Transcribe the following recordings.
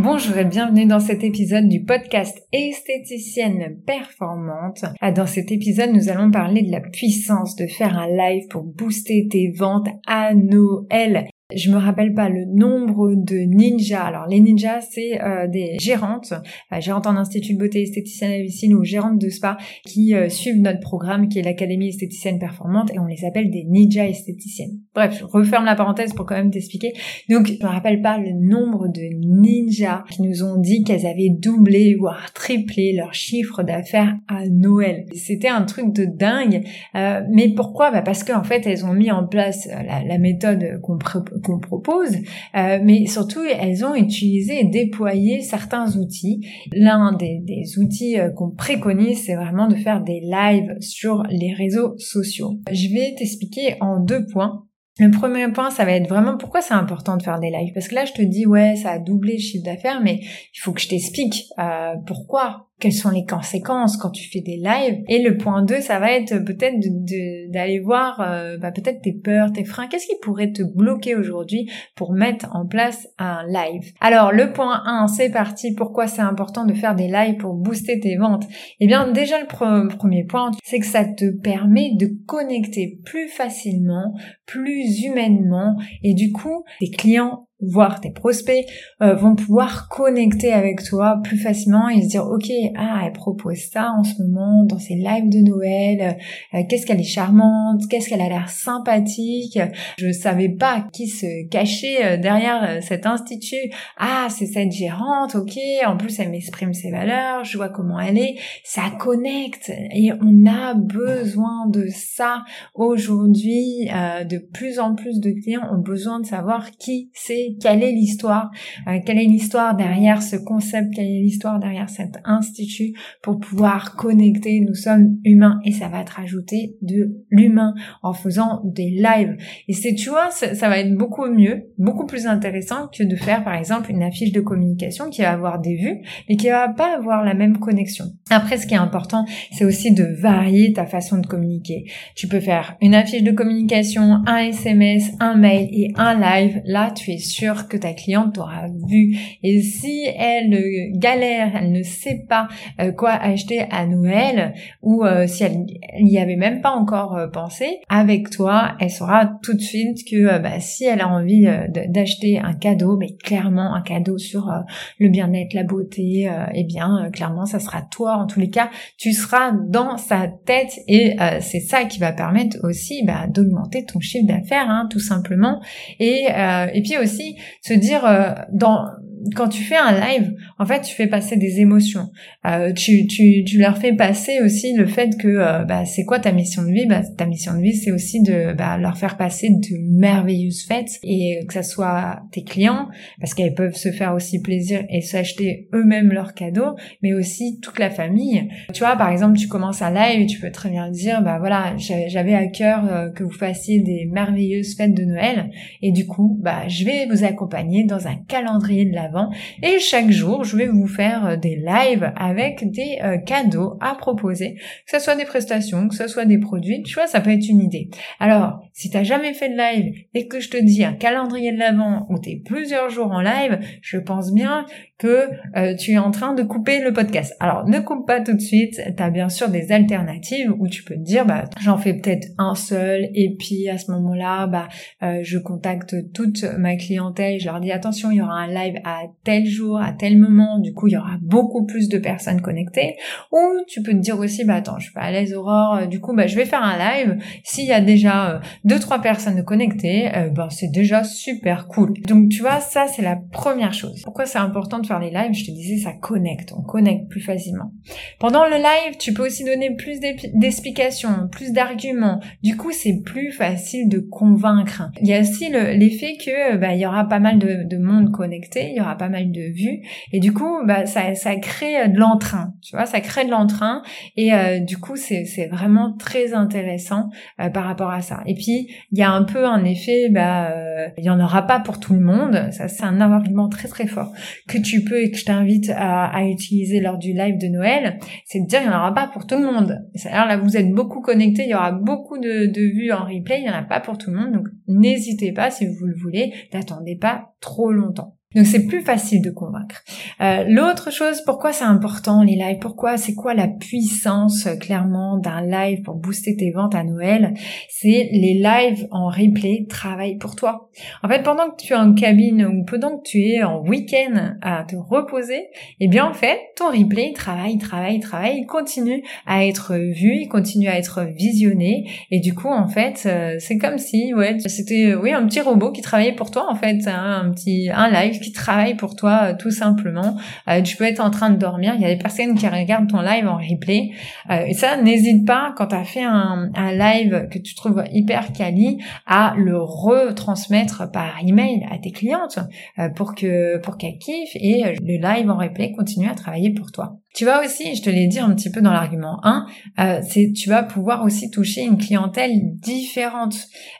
Bonjour et bienvenue dans cet épisode du podcast Esthéticienne Performante. Ah, dans cet épisode, nous allons parler de la puissance de faire un live pour booster tes ventes à Noël. Je me rappelle pas le nombre de ninjas. Alors les ninjas, c'est euh, des gérantes, euh, gérantes en institut de beauté esthéticienne à domicile ou gérantes de spa qui euh, suivent notre programme qui est l'Académie esthéticienne performante et on les appelle des ninjas esthéticiennes. Bref, je referme la parenthèse pour quand même t'expliquer. Donc je me rappelle pas le nombre de ninjas qui nous ont dit qu'elles avaient doublé voire triplé leur chiffre d'affaires à Noël. C'était un truc de dingue. mais pourquoi? Bah Parce qu'en fait elles ont mis en place la, méthode qu'on qu'on propose, euh, mais surtout elles ont utilisé et déployé certains outils. L'un des, outils euh, qu'on préconise, c'est vraiment de faire des lives sur les réseaux sociaux. Je vais t'expliquer en deux points. Le premier point, ça va être vraiment pourquoi c'est important de faire des lives. Parce que là, je te dis, ouais, ça a doublé le chiffre d'affaires, mais il faut que je t'explique euh, pourquoi quelles sont les conséquences quand tu fais des lives. Et le point 2, ça va être peut-être d'aller voir euh, bah, peut-être tes peurs, tes freins. Qu'est-ce qui pourrait te bloquer aujourd'hui pour mettre en place un live? Alors le point 1, c'est parti. Pourquoi c'est important de faire des lives pour booster tes ventes? Eh bien déjà le premier point, c'est que ça te permet de connecter plus facilement, plus humainement et du coup tes clients voir tes prospects euh, vont pouvoir connecter avec toi plus facilement et se dire ok ah elle propose ça en ce moment dans ses lives de Noël euh, qu'est-ce qu'elle est charmante qu'est-ce qu'elle a l'air sympathique. Je savais pas qui se cachait euh, derrière cet institut. Ah c'est cette gérante ok en plus elle m'exprime ses valeurs je vois comment elle est. Ça connecte et on a besoin de ça. Aujourd'hui de plus en plus de clients ont besoin de savoir qui c'est quelle est l'histoire, euh, quelle est l'histoire derrière ce concept, quelle est l'histoire derrière cet institut pour pouvoir connecter. Nous sommes humains et ça va te rajouter de l'humain en faisant des lives. Et c'est, tu vois, ça, va être beaucoup mieux, beaucoup plus intéressant que de faire par exemple une affiche de communication qui va avoir des vues mais qui va pas avoir la même connexion. Après, ce qui est important, c'est aussi de varier ta façon de communiquer. Tu peux faire une affiche de communication, un SMS, un mail et un live. Là, tu es sûr que ta cliente t'aura vu. Et si elle galère, elle ne sait pas euh, quoi acheter à Noël, ou euh, si elle n'y avait même pas encore euh, pensé, avec toi, elle saura tout de suite que bah, si elle a envie d'acheter un cadeau, mais clairement un cadeau sur le bien-être, la beauté, eh bien clairement ça sera toi. En tous les cas, tu seras dans sa tête et c'est ça qui va permettre aussi bah, d'augmenter ton chiffre d'affaires, hein, tout simplement. Et, et puis aussi se dire euh, dans quand tu fais un live, en fait, tu fais passer des émotions. Euh, tu, tu, tu leur fais passer aussi le fait que euh, bah, c'est quoi ta mission de vie? Bah, Ta mission de vie, c'est aussi de bah, leur faire passer de merveilleuses fêtes et que ça soit tes clients, parce qu'elles peuvent se faire aussi plaisir et s'acheter eux-mêmes leurs cadeaux, mais aussi toute la famille. Tu vois, par exemple, tu commences un live et tu peux très bien dire, bah voilà, j'avais à cœur euh, que vous fassiez des merveilleuses fêtes de Noël, et du coup, bah je vais vous accompagner dans un calendrier de l'avant et chaque jour, je vais vous faire euh, des lives avec des euh, cadeaux à proposer, que ce soit des prestations, que ce soit des produits, tu vois, ça peut être une idée. Alors, si t'as jamais fait de live et que je te dis un calendrier de l'avant où t'es plusieurs jours en live, je pense bien que euh, tu es en train de couper le podcast. Alors ne coupe pas tout de suite, tu as bien sûr des alternatives où tu peux te dire bah j'en fais peut-être un seul et puis à ce moment-là bah euh, je contacte toute ma clientèle, je leur dis attention, il y aura un live à tel jour, à tel moment, du coup il y aura beaucoup plus de personnes connectées ou tu peux te dire aussi bah attends, je suis pas à l'aise Aurore, euh, du coup bah je vais faire un live, s'il y a déjà deux trois personnes connectées, bah c'est déjà super cool. Donc tu vois ça c'est la première chose. Pourquoi c'est important de faire les lives, je te disais, ça connecte, on connecte plus facilement. Pendant le live, tu peux aussi donner plus d'explications, plus d'arguments. Du coup, c'est plus facile de convaincre. Il y a aussi l'effet que bah, il y aura pas mal de, de, monde connecté, il y aura pas mal de vues, et du coup, bah, ça, crée de l'entrain. Tu vois, ça crée de l'entrain, et euh, du coup, c'est vraiment très intéressant euh, par rapport à ça. Et puis, il y a un peu un effet, bah, euh, il y en aura pas pour tout le monde. Ça, c'est un argument très très fort que tu peux et que je t'invite à, utiliser lors du live de Noël. C'est de dire, il n'y en aura pas pour tout le monde. C'est-à-dire là, vous êtes beaucoup connectés, il y aura beaucoup de vues en replay, il n'y en a pas pour tout le monde. Donc, n'hésitez pas si vous le voulez, n'attendez pas trop longtemps. Donc c'est plus facile de convaincre. Euh, L'autre chose, pourquoi c'est important les lives? Pourquoi c'est quoi la puissance euh, clairement d'un live pour booster tes ventes à Noël? C'est les lives en replay travaillent pour toi. En fait, pendant que tu es en cabine ou pendant que tu es en week-end à te reposer, eh bien en fait ton replay travaille, travaille, travaille, il continue à être vu, il continue à être visionné et du coup en fait euh, c'est comme si ouais c'était oui un petit robot qui travaillait pour toi en fait, hein, un petit un live qui travaille pour toi euh, tout simplement. Euh, tu peux être en train de dormir, il y a des personnes qui regardent ton live en replay. Euh, et ça, n'hésite pas quand tu as fait un, un, live que tu trouves hyper quali à le retransmettre par email à tes clientes pour que pour qu'elles kiffent et le live en replay continue à travailler pour toi. Tu vas aussi, je te l'ai dit un petit peu dans l'argument 1, euh, c'est tu vas pouvoir aussi toucher une clientèle différente.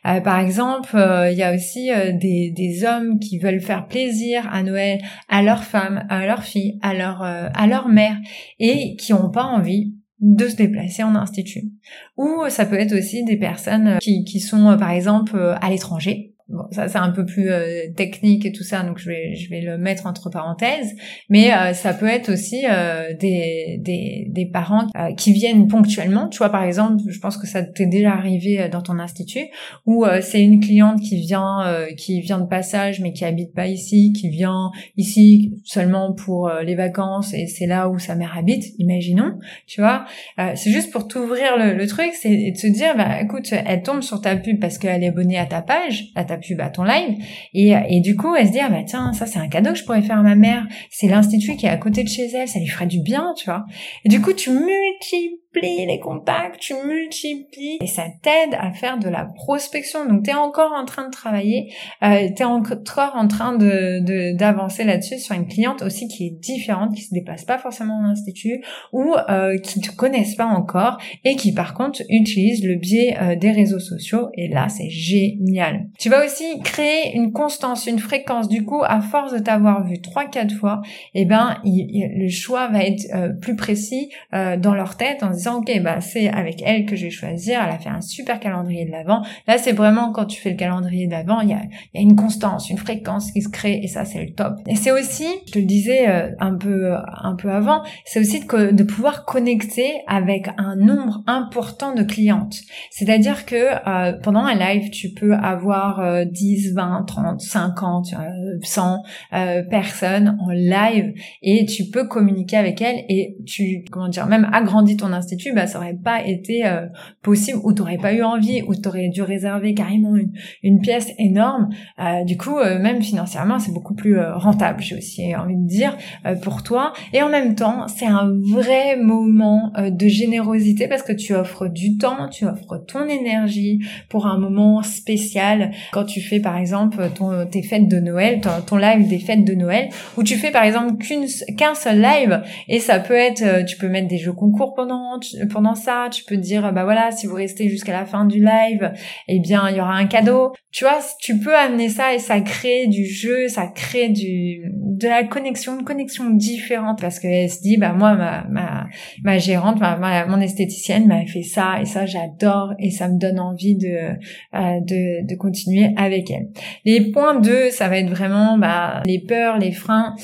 Euh, par exemple, euh, il y a aussi des, des hommes qui veulent faire plaisir à Noël à leur femme, à leur fille, à leur à leur mère et qui n'ont pas envie de se déplacer en institut. Ou ça peut être aussi des personnes qui, qui sont par exemple à l'étranger Bon, ça c'est un peu plus euh, technique et tout ça, donc je vais je vais le mettre entre parenthèses. Mais euh, ça peut être aussi euh, des, des, des parents qui viennent ponctuellement. Tu vois, par exemple, je pense que ça t'est déjà arrivé dans ton institut, où c'est une cliente qui vient qui vient de passage mais qui habite pas ici, qui vient ici seulement pour les vacances et c'est là où sa mère habite. Imaginons, tu vois. c'est juste pour t'ouvrir le, le, truc, c'est de se dire, bah écoute, elle tombe sur ta pub parce qu'elle est abonnée à ta page, à ta pub à ton live. Et, et du coup, elle se dit, ah bah tiens, ça c'est un cadeau que je pourrais faire à ma mère. C'est l'institut qui est à côté de chez elle, ça lui ferait du bien, tu vois. Et du coup, tu multiplies les contacts, tu multiplies et ça t'aide à faire de la prospection. Donc tu es encore en train de travailler, euh, tu es encore en train de d'avancer là-dessus sur une cliente aussi qui est différente, qui se déplace pas forcément en institut ou euh, qui te connaissent pas encore et qui par contre utilise le biais euh, des réseaux sociaux et là c'est génial. Tu vas aussi créer une constance, une fréquence. Du coup, à force de t'avoir vu trois quatre fois, eh ben le choix va être euh, plus précis euh, dans leur tête en disant ok bah c'est avec elle que je vais choisir elle a fait un super calendrier de l'avant. Là c'est vraiment quand tu fais le calendrier de l'avant il y a, une constance une fréquence qui se crée et ça c'est le top. Et c'est aussi je te le disais euh, un peu un peu avant c'est aussi de, pouvoir connecter avec un nombre important de clientes. C'est-à-dire que euh, pendant un live tu peux avoir 10 20 30 50 100 personnes en live et tu peux communiquer avec elles et tu comment dire même agrandis ton institut bah ça aurait pas été euh, possible ou t'aurais pas eu envie ou t'aurais dû réserver carrément une, pièce énorme. Euh, du coup, euh, même financièrement, c'est beaucoup plus rentable, j'ai aussi envie de dire, pour toi. Et en même temps, c'est un vrai moment de générosité parce que tu offres du temps, tu offres ton énergie pour un moment spécial. Quand tu fais par exemple ton, tes fêtes de Noël, ton, live des fêtes de Noël, où tu fais par exemple qu'un seul live et ça peut être, tu peux mettre des jeux concours pendant, pendant ça, tu peux dire bah voilà, si vous restez jusqu'à la fin du live, eh bien il y aura un cadeau. Tu vois, tu peux amener ça et ça crée du jeu, ça crée du de la connexion, une connexion différente parce qu'elle se dit bah moi ma ma, ma gérante, ma, mon esthéticienne m'a fait ça et ça j'adore et ça me donne envie de euh, de de continuer avec elle. Les points 2, ça va être vraiment bah les peurs, les freins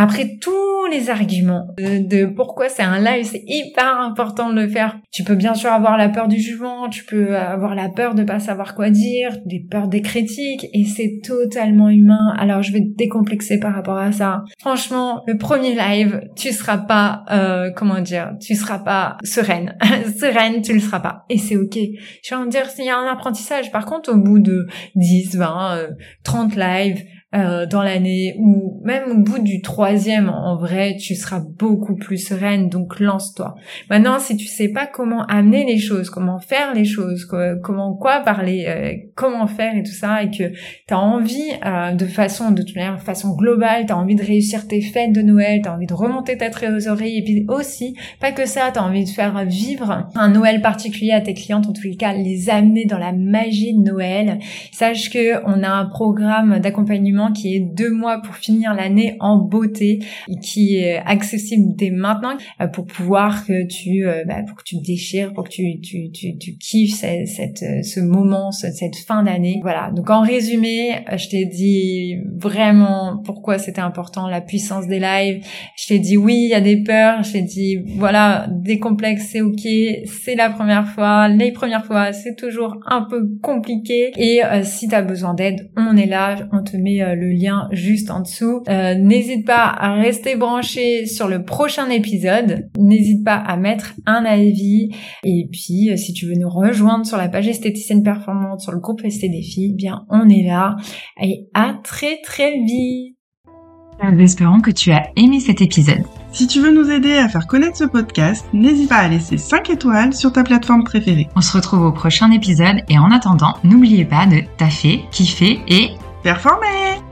après tous les arguments de, pourquoi c'est un live, c'est hyper important de le faire. Tu peux bien sûr avoir la peur du jugement, tu peux avoir la peur de pas savoir quoi dire, des peurs des critiques, et c'est totalement humain. Alors je vais te décomplexer par rapport à ça. Franchement, le premier live, tu seras pas, euh, comment dire, tu seras pas sereine. sereine, tu le seras pas. Et c'est ok. Je vais en dire s'il y a un apprentissage. Par contre, au bout de 10, 20, 30 lives, euh, dans l'année ou même au bout du troisième, en vrai, tu seras beaucoup plus sereine. Donc lance-toi. Maintenant, si tu sais pas comment amener les choses, comment faire les choses, comment quoi parler, euh, comment faire et tout ça, et que tu as envie euh, de façon, de toute manière, façon globale, tu as envie de réussir tes fêtes de Noël, tu as envie de remonter ta trésorerie, et puis aussi, pas que ça, tu as envie de faire vivre un Noël particulier à tes clientes, en tous les cas, les amener dans la magie de Noël. Sache que on a un programme d'accompagnement qui est deux mois pour finir l'année en beauté, qui est accessible dès maintenant euh, pour pouvoir que tu, bah, pour que tu déchires, pour que tu, tu, tu, tu kiffes cette, cette, ce moment, cette fin d'année. Voilà. Donc en résumé, je t'ai dit vraiment pourquoi c'était important, la puissance des lives. Je t'ai dit oui, il y a des peurs. Je t'ai dit voilà, des complexes, c'est ok, c'est la première fois. Les premières fois, c'est toujours un peu compliqué. Et euh, si tu as besoin d'aide, on est là. On te met euh, le lien juste en dessous. Euh, n'hésite pas à rester branché sur le prochain épisode. N'hésite pas à mettre un avis. Et puis, si tu veux nous rejoindre sur la page esthéticienne performante, sur le groupe ST Défi, eh bien, on est là. Et à très très vite. Nous espérons que tu as aimé cet épisode. Si tu veux nous aider à faire connaître ce podcast, n'hésite pas à laisser 5 étoiles sur ta plateforme préférée. On se retrouve au prochain épisode et en attendant, n'oubliez pas de taffer, kiffer et performer